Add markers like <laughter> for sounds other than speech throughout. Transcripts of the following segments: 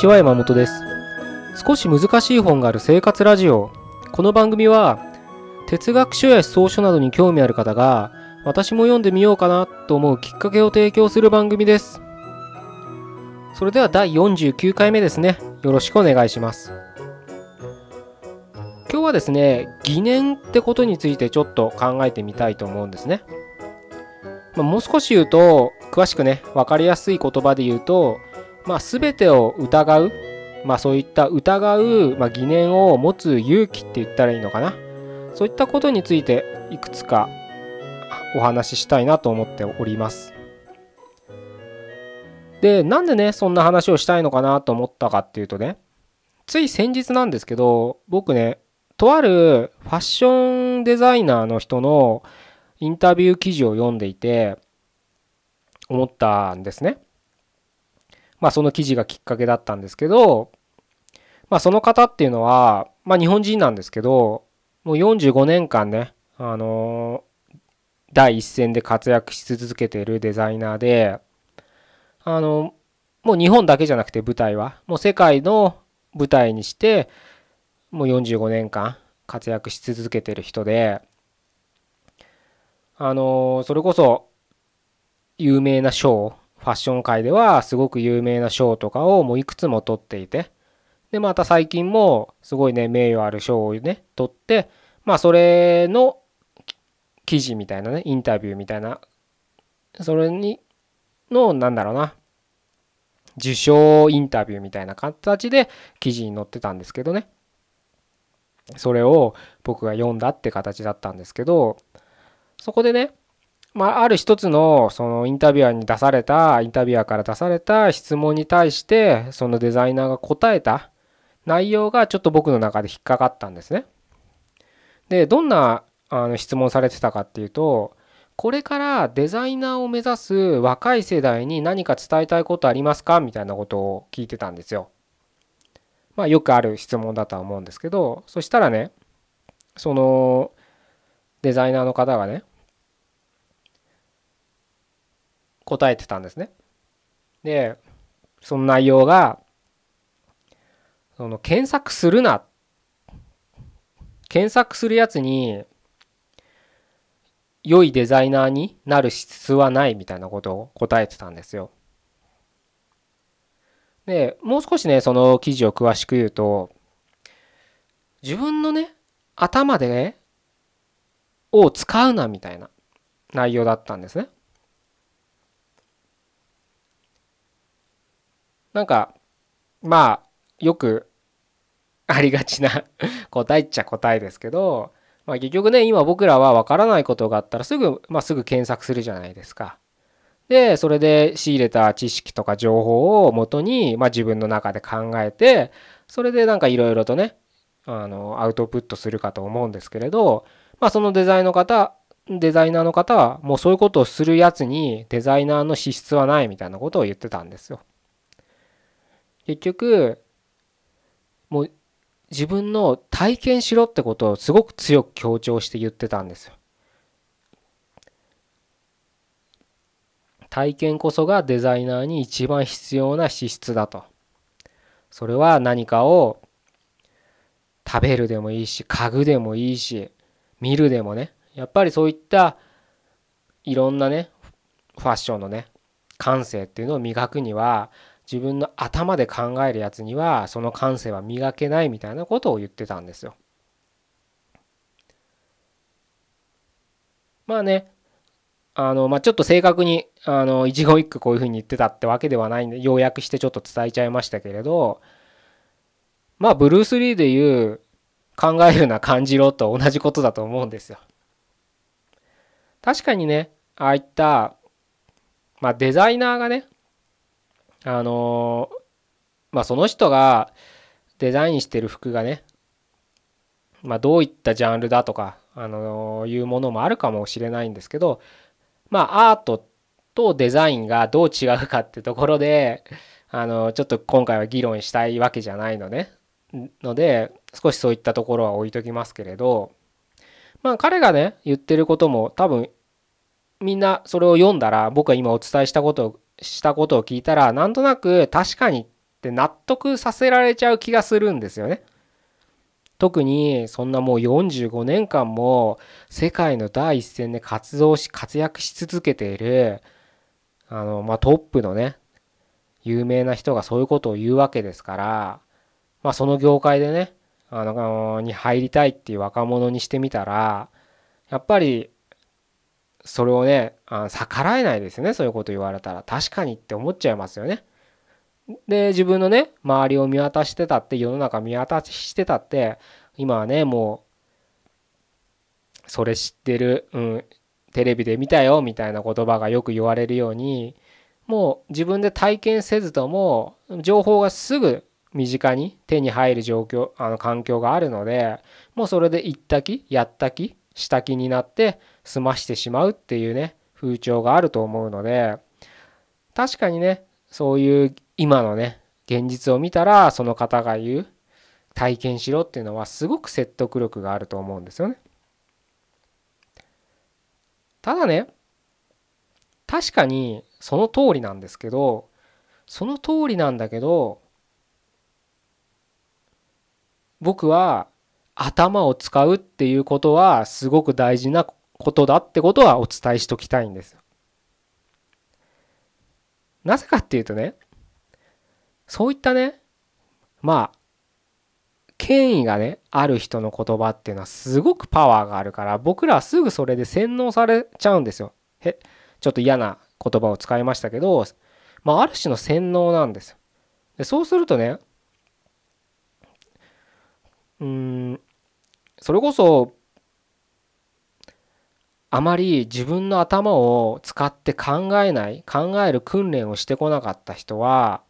ちは山本です。少し難しい本がある生活ラジオ。この番組は哲学書や思想書などに興味ある方が私も読んでみようかなと思うきっかけを提供する番組です。それでは第49回目ですね。よろしくお願いします。今日はですね疑念ってことについてちょっと考えてみたいと思うんですね、ま、もう少し言うと詳しくね分かりやすい言葉で言うとまあ、全てを疑う、まあ、そういった疑う、まあ、疑念を持つ勇気って言ったらいいのかなそういったことについていくつかお話ししたいなと思っておりますでなんでねそんな話をしたいのかなと思ったかっていうとねつい先日なんですけど僕ねとあるファッションデザイナーの人のインタビュー記事を読んでいて思ったんですね。まあその記事がきっかけだったんですけど、まあその方っていうのは、まあ日本人なんですけど、もう45年間ね、あの、第一線で活躍し続けているデザイナーで、あの、もう日本だけじゃなくて舞台は、もう世界の舞台にして、もう45年間活躍し続けている人で、あの、それこそ有名な賞ファッション界ではすごく有名な賞とかをもういくつも取っていてでまた最近もすごいね名誉ある賞をね取ってまあそれの記事みたいなねインタビューみたいなそれにのなんだろうな受賞インタビューみたいな形で記事に載ってたんですけどね。それを僕が読んだって形だったんですけどそこでねまあ、ある一つのそのインタビュアーに出されたインタビュアーから出された質問に対してそのデザイナーが答えた内容がちょっと僕の中で引っかかったんですね。でどんなあの質問されてたかっていうとこれからデザイナーを目指す若い世代に何か伝えたいことありますかみたいなことを聞いてたんですよ。まあよくある質問だとは思うんですけどそしたらねそのデザイナーの方がね答えてたんですね。で、その内容が、その検索するな。検索するやつに、良いデザイナーになる質はないみたいなことを答えてたんですよ。で、もう少しね、その記事を詳しく言うと、自分のね、頭で、ね、を使うなみたいな内容だったんですね。なんか、まあ、よく <laughs> ありがちな <laughs> 答えっちゃ答えですけど、まあ、結局ね、今僕らは分からないことがあったらすぐ、まあ、すぐ検索するじゃないですか。で、それで仕入れた知識とか情報をもとに、まあ、自分の中で考えて、それでなんかいろいろとね、あの、アウトプットするかと思うんですけれど、まあ、そのデザインの方、デザイナーの方は、もうそういうことをするやつにデザイナーの資質はないみたいなことを言ってたんですよ。結局もう自分の体験しろってことをすごく強く強調して言ってたんですよ。体験こそがデザイナーに一番必要な資質だと。それは何かを食べるでもいいし家具でもいいし見るでもねやっぱりそういったいろんなねファッションのね感性っていうのを磨くには自分の頭で考えるやつにはその感性は磨けないみたいなことを言ってたんですよ。まあねあのまあちょっと正確にあの一言一句こういうふうに言ってたってわけではないんで要約してちょっと伝えちゃいましたけれどまあブルース・リーで言う考えるな感じろと同じことだと思うんですよ。確かにねああいったまあデザイナーがねあのまあその人がデザインしてる服がねまあどういったジャンルだとかあのいうものもあるかもしれないんですけどまあアートとデザインがどう違うかってところであのちょっと今回は議論したいわけじゃないのね。ので少しそういったところは置いときますけれどまあ彼がね言ってることも多分みんなそれを読んだら僕が今お伝えしたことをしたことを聞いたらなんとなく確かにって納得させられちゃう気がするんですよね。特にそんなもう45年間も世界の第一線で活動し活躍し続けているあのまあトップのね有名な人がそういうことを言うわけですからまあその業界でねあのに入りたいっていう若者にしてみたらやっぱりそれをね逆らえないですねそういうこと言われたら確かにって思っちゃいますよね。で自分のね周りを見渡してたって世の中見渡してたって今はねもうそれ知ってる、うん、テレビで見たよみたいな言葉がよく言われるようにもう自分で体験せずとも情報がすぐ身近に手に入る状況あの環境があるのでもうそれで行った気やった気した気になって済ましてしまうっていうね風潮があると思うので確かにねそういう今のね現実を見たらその方が言う体験しろっていうのはすごく説得力があると思うんですよね。ただね確かにその通りなんですけどその通りなんだけど僕は頭を使うっていうことはすごく大事なことだってことはお伝えしときたいんです。なぜかっていうとねそういったね、まあ、権威がね、ある人の言葉っていうのはすごくパワーがあるから、僕らはすぐそれで洗脳されちゃうんですよ。へ、ちょっと嫌な言葉を使いましたけど、まあ、ある種の洗脳なんですよ。でそうするとね、うん、それこそ、あまり自分の頭を使って考えない、考える訓練をしてこなかった人は、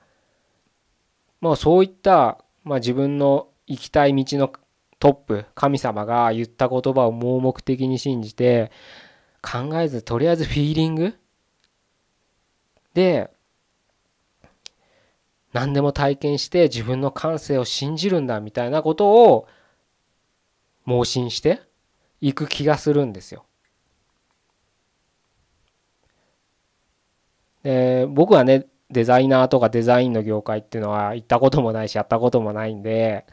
まあそういった、まあ、自分の行きたい道のトップ神様が言った言葉を盲目的に信じて考えずとりあえずフィーリングで何でも体験して自分の感性を信じるんだみたいなことを盲信していく気がするんですよ。で僕はねデザイナーとかデザインの業界っていうのは行ったこともないしやったこともないんで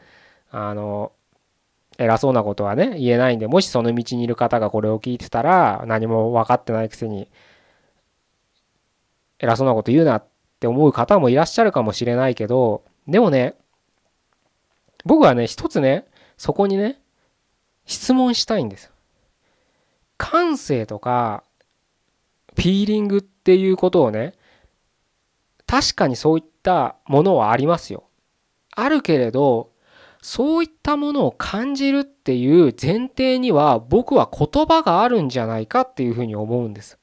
あの偉そうなことはね言えないんでもしその道にいる方がこれを聞いてたら何も分かってないくせに偉そうなこと言うなって思う方もいらっしゃるかもしれないけどでもね僕はね一つねそこにね質問したいんです。感性とかフィーリングっていうことをね確かにそういったものはありますよ。あるけれどそういったものを感じるっていう前提には僕は言葉があるんじゃないかっていうふうに思うんです。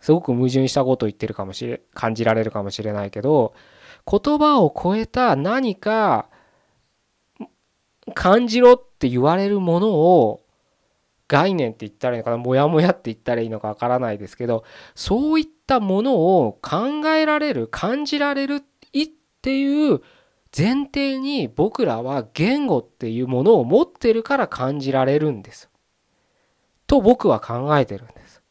すごく矛盾したことを言ってるかもしれ感じられるかもしれないけど言葉を超えた何か感じろって言われるものを概念って言ったらいいのかなモヤモヤって言ったらいいのかわからないですけどそういったものを考えられる感じられるっていう前提に僕らは言語っていうものを持ってるから感じられるんです。と僕は考えてるんです。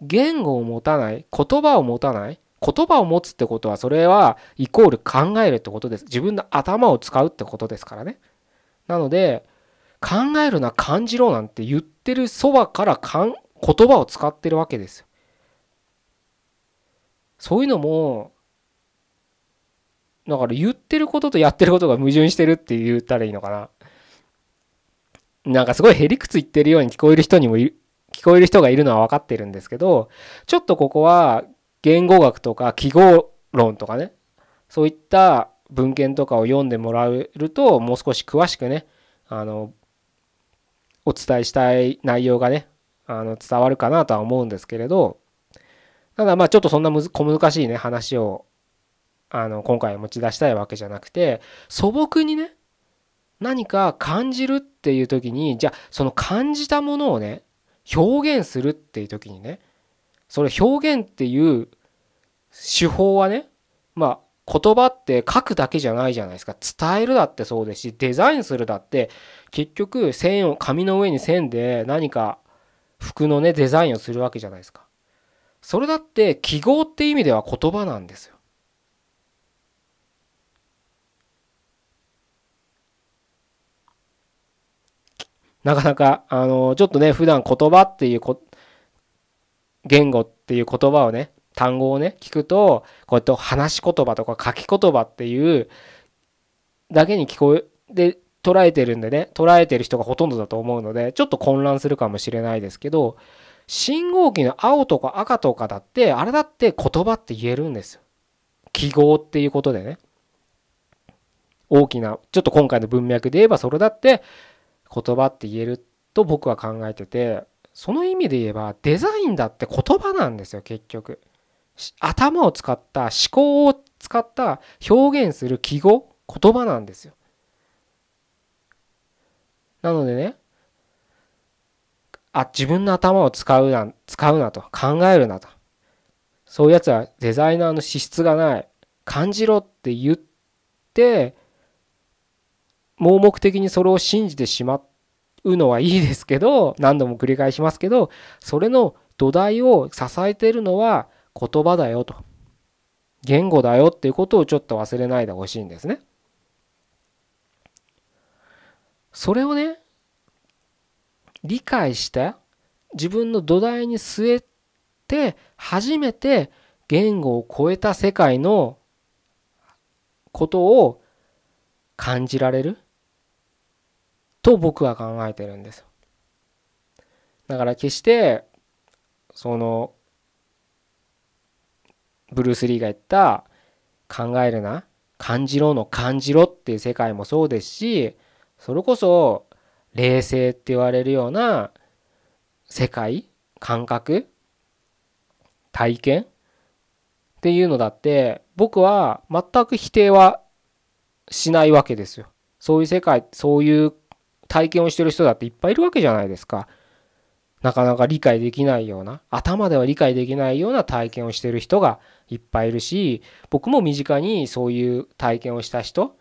言語を持たない言葉を持たない言葉を持つってことはそれはイコール考えるってことです。自分の頭を使うってことですからね。なので考えるな感じろなんて言ってるそばからかん言葉を使ってるわけですよ。そういうのもだから言ってることとやってることが矛盾してるって言ったらいいのかな。なんかすごいへりくつ言ってるように聞こえる人にも聞こえる人がいるのは分かってるんですけどちょっとここは言語学とか記号論とかねそういった文献とかを読んでもらえるともう少し詳しくねあのお伝えしたい内容がねあの伝わるかなとは思うんですけれどただまあちょっとそんな小難しいね話をあの今回持ち出したいわけじゃなくて素朴にね何か感じるっていう時にじゃあその感じたものをね表現するっていう時にねそれ表現っていう手法はねまあ言葉って書くだけじゃないじゃないですか。伝えるだってそうですしデザインするだって結局線を紙の上に線で何か服のねデザインをするわけじゃないですかそれだって記号って意味では言葉なんですよ。なかなか、あの、ちょっとね、普段言葉っていうこ、言語っていう言葉をね、単語をね、聞くと、こうやって話し言葉とか書き言葉っていうだけに聞こえ、で、捉えてるんでね、捉えてる人がほとんどだと思うので、ちょっと混乱するかもしれないですけど、信号機の青とか赤とかだって、あれだって言葉って言えるんですよ。記号っていうことでね。大きな、ちょっと今回の文脈で言えばそれだって言葉って言えると僕は考えてて、その意味で言えばデザインだって言葉なんですよ、結局。頭を使った思考を使った表現する記号言葉なんですよ。なのでね、あ、自分の頭を使うな、使うなと、考えるなと。そういうやつはデザイナーの資質がない。感じろって言って、盲目的にそれを信じてしまうのはいいですけど、何度も繰り返しますけど、それの土台を支えているのは言葉だよと。言語だよっていうことをちょっと忘れないでほしいんですね。それをね、理解して自分の土台に据えて初めて言語を超えた世界のことを感じられると僕は考えてるんです。だから決してそのブルース・リーが言った考えるな感じろの感じろっていう世界もそうですしそれこそ冷静って言われるような世界感覚体験っていうのだって僕は全く否定はしないわけですよ。そういう世界そういう体験をしてる人だっていっぱいいるわけじゃないですか。なかなか理解できないような頭では理解できないような体験をしてる人がいっぱいいるし僕も身近にそういう体験をした人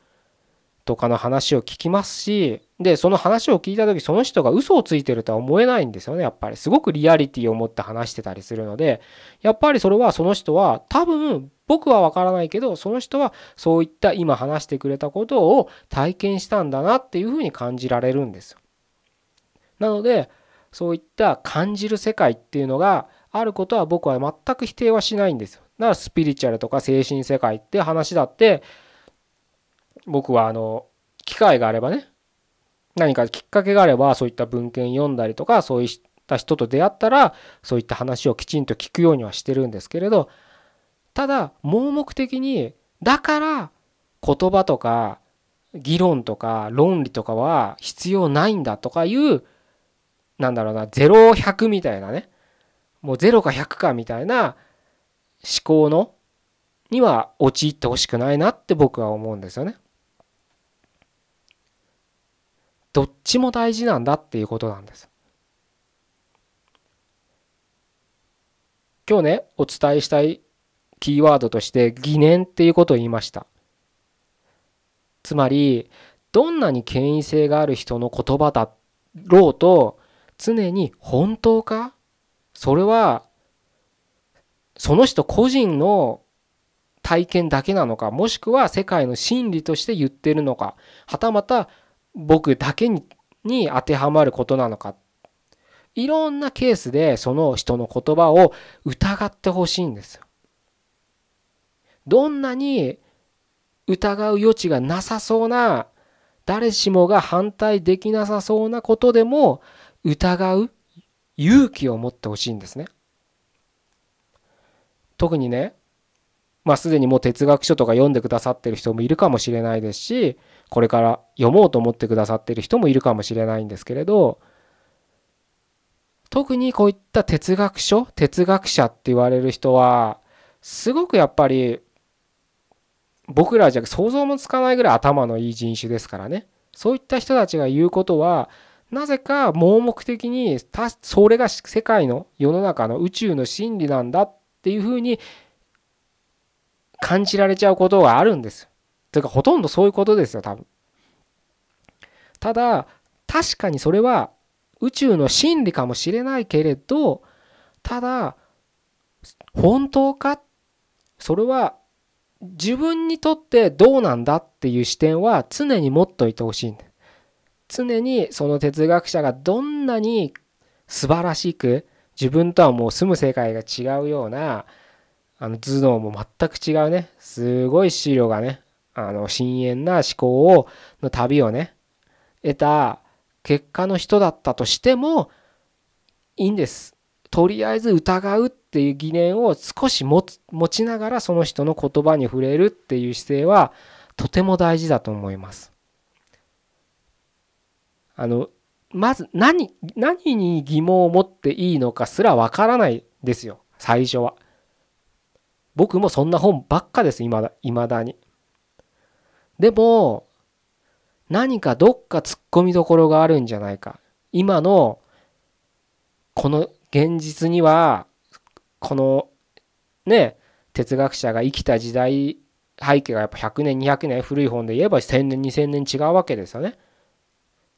とかの話を聞きますしでその話を聞いた時その人が嘘をついてるとは思えないんですよねやっぱりすごくリアリティを持って話してたりするのでやっぱりそれはその人は多分僕は分からないけどその人はそういった今話してくれたことを体験したんだなっていうふうに感じられるんですよ。なのでそういった感じる世界っていうのがあることは僕は全く否定はしないんですよ。だからスピリチュアルとか精神世界って話だって僕はあの機会があればね何かきっかけがあればそういった文献読んだりとかそういった人と出会ったらそういった話をきちんと聞くようにはしてるんですけれどただ盲目的にだから言葉とか議論とか論理とかは必要ないんだとかいうなんだろうな0100みたいなねもう0か100かみたいな思考のには陥ってほしくないなって僕は思うんですよね。どっちも大事なんだっていうことなんです。今日ねお伝えしたいキーワードとして疑念っていうことを言いました。つまりどんなに権威性がある人の言葉だろうと常に本当か？それはその人個人の体験だけなのかもしくは世界の真理として言ってるのかはたまた僕だけに当てはまることなのかいろんなケースでその人の言葉を疑ってほしいんですよ。どんなに疑う余地がなさそうな誰しもが反対できなさそうなことでも疑う勇気を持ってほしいんですね。特にねまあすでにもう哲学書とか読んでくださってる人もいるかもしれないですしこれから読もうと思ってくださってる人もいるかもしれないんですけれど特にこういった哲学書哲学者って言われる人はすごくやっぱり僕らじゃ想像もつかないぐらい頭のいい人種ですからね。そういった人たちが言うことはなぜか盲目的にそれが世界の世の中の宇宙の真理なんだっていうふうに感じられちゃうことがあるんです。というかほとんどそういうことですよ多分。ただ確かにそれは宇宙の真理かもしれないけれどただ本当か？それは自分にとってどうなんだっていう視点は常に持っといてほしいんだ。常にその哲学者がどんなに素晴らしく自分とはもう住む世界が違うようなあの頭脳も全く違うねすごい資料がねあの深遠な思考をの旅をね得た結果の人だったとしてもいいんです。とりあえず疑うっていう疑念を少し持ちながらその人の言葉に触れるっていう姿勢はとても大事だと思います。あのまず何何に疑問を持っていいのかすらわからないですよ最初は。僕もそんな本ばっかですいまだ未だに。でも何かどっか突っ込みどころがあるんじゃないか。今のこの現実にはこのね哲学者が生きた時代背景がやっぱ100年200年古い本で言えば1000年2000年違うわけですよね。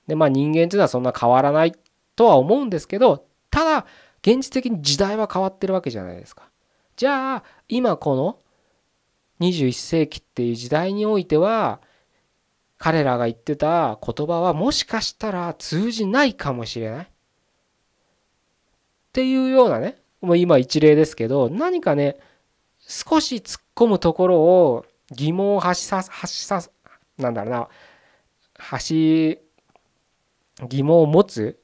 でまあ人間っていうのはそんな変わらないとは思うんですけどただ現実的に時代は変わってるわけじゃないですか。じゃあ今この21世紀っていう時代においては彼らが言ってた言葉はもしかしたら通じないかもしれない。っていうようなねもう今一例ですけど何かね少し突っ込むところを疑問を発しさ発しさなんだろうな発し疑問を持つ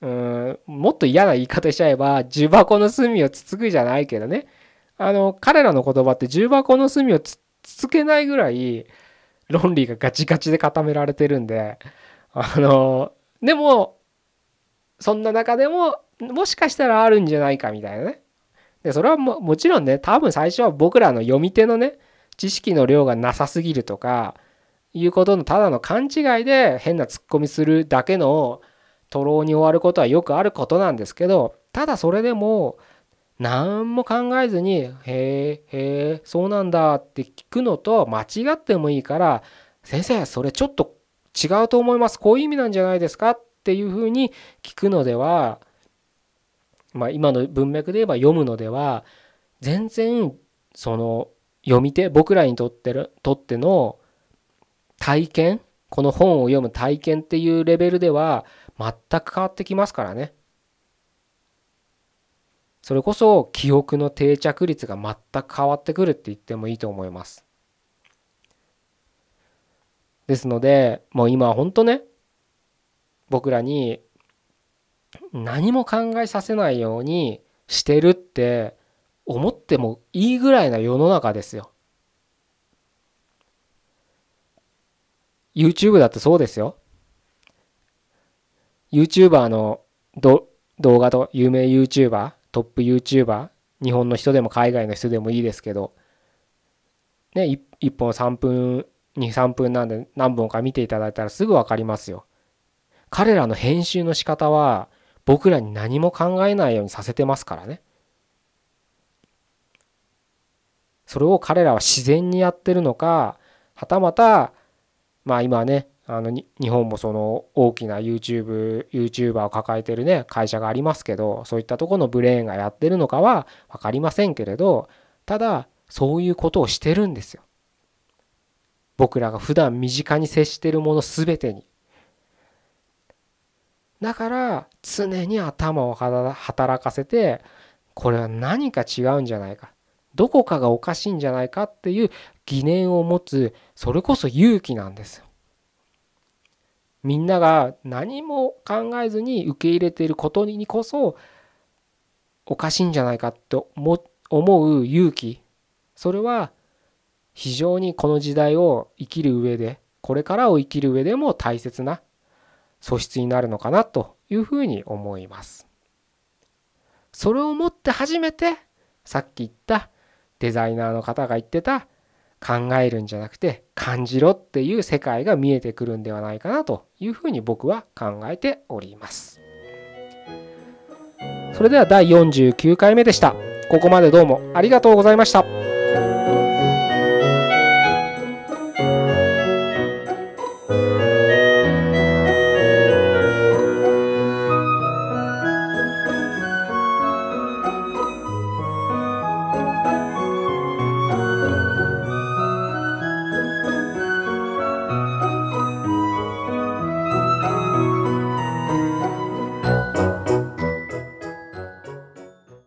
うんもっと嫌な言い方しちゃえば重箱の隅をつつくじゃないけどねあの彼らの言葉って重箱の隅をつつけないぐらい論理がガチガチで固められてるんであのでもそんな中でももしかしたらあるんじゃないかみたいなね。でそれはももちろんね多分最初は僕らの読み手のね知識の量がなさすぎるとかいうことのただの勘違いで変なツッコミするだけの徒労に終わることはよくあることなんですけどただそれでも何も考えずに「へえへえそうなんだ」って聞くのと間違ってもいいから「先生それちょっと違うと思いますこういう意味なんじゃないですか?」っていうふうに聞くのではまあ今の文脈で言えば読むのでは全然その読み手僕らにとってるとっての体験この本を読む体験っていうレベルでは全く変わってきますからね。それこそ記憶の定着率が全く変わってくるって言ってもいいと思います。ですのでもう今は本当ね僕らに何も考えさせないようにしてるって思ってもいいぐらいな世の中ですよ。YouTube だってそうですよ。YouTuber の動画と有名 YouTuber トップ YouTuber 日本の人でも海外の人でもいいですけどね 1, 1本3分23分なんで何本か見ていただいたらすぐ分かりますよ。彼らの編集の仕方は僕らに何も考えないようにさせてますからね。それを彼らは自然にやってるのかはたまたまあ今ねあの日本もその大きな YouTube、YouTuber を抱えてるね会社がありますけどそういったとこのブレーンがやってるのかは分かりませんけれどただそういうことをしてるんですよ。僕らが普段身近に接してるもの全てに。だから常に頭を働かせてこれは何か違うんじゃないかどこかがおかしいんじゃないかっていう疑念を持つそれこそ勇気なんですよ。みんなが何も考えずに受け入れていることにこそおかしいんじゃないかと思う勇気それは非常にこの時代を生きる上でこれからを生きる上でも大切な素質になるのかなというふうに思います。それをもって初めてさっき言ったデザイナーの方が言ってた考えるんじゃなくて感じろっていう世界が見えてくるんではないかなというふうに僕は考えております。それでは第49回目でした。ここまでどうもありがとうございました。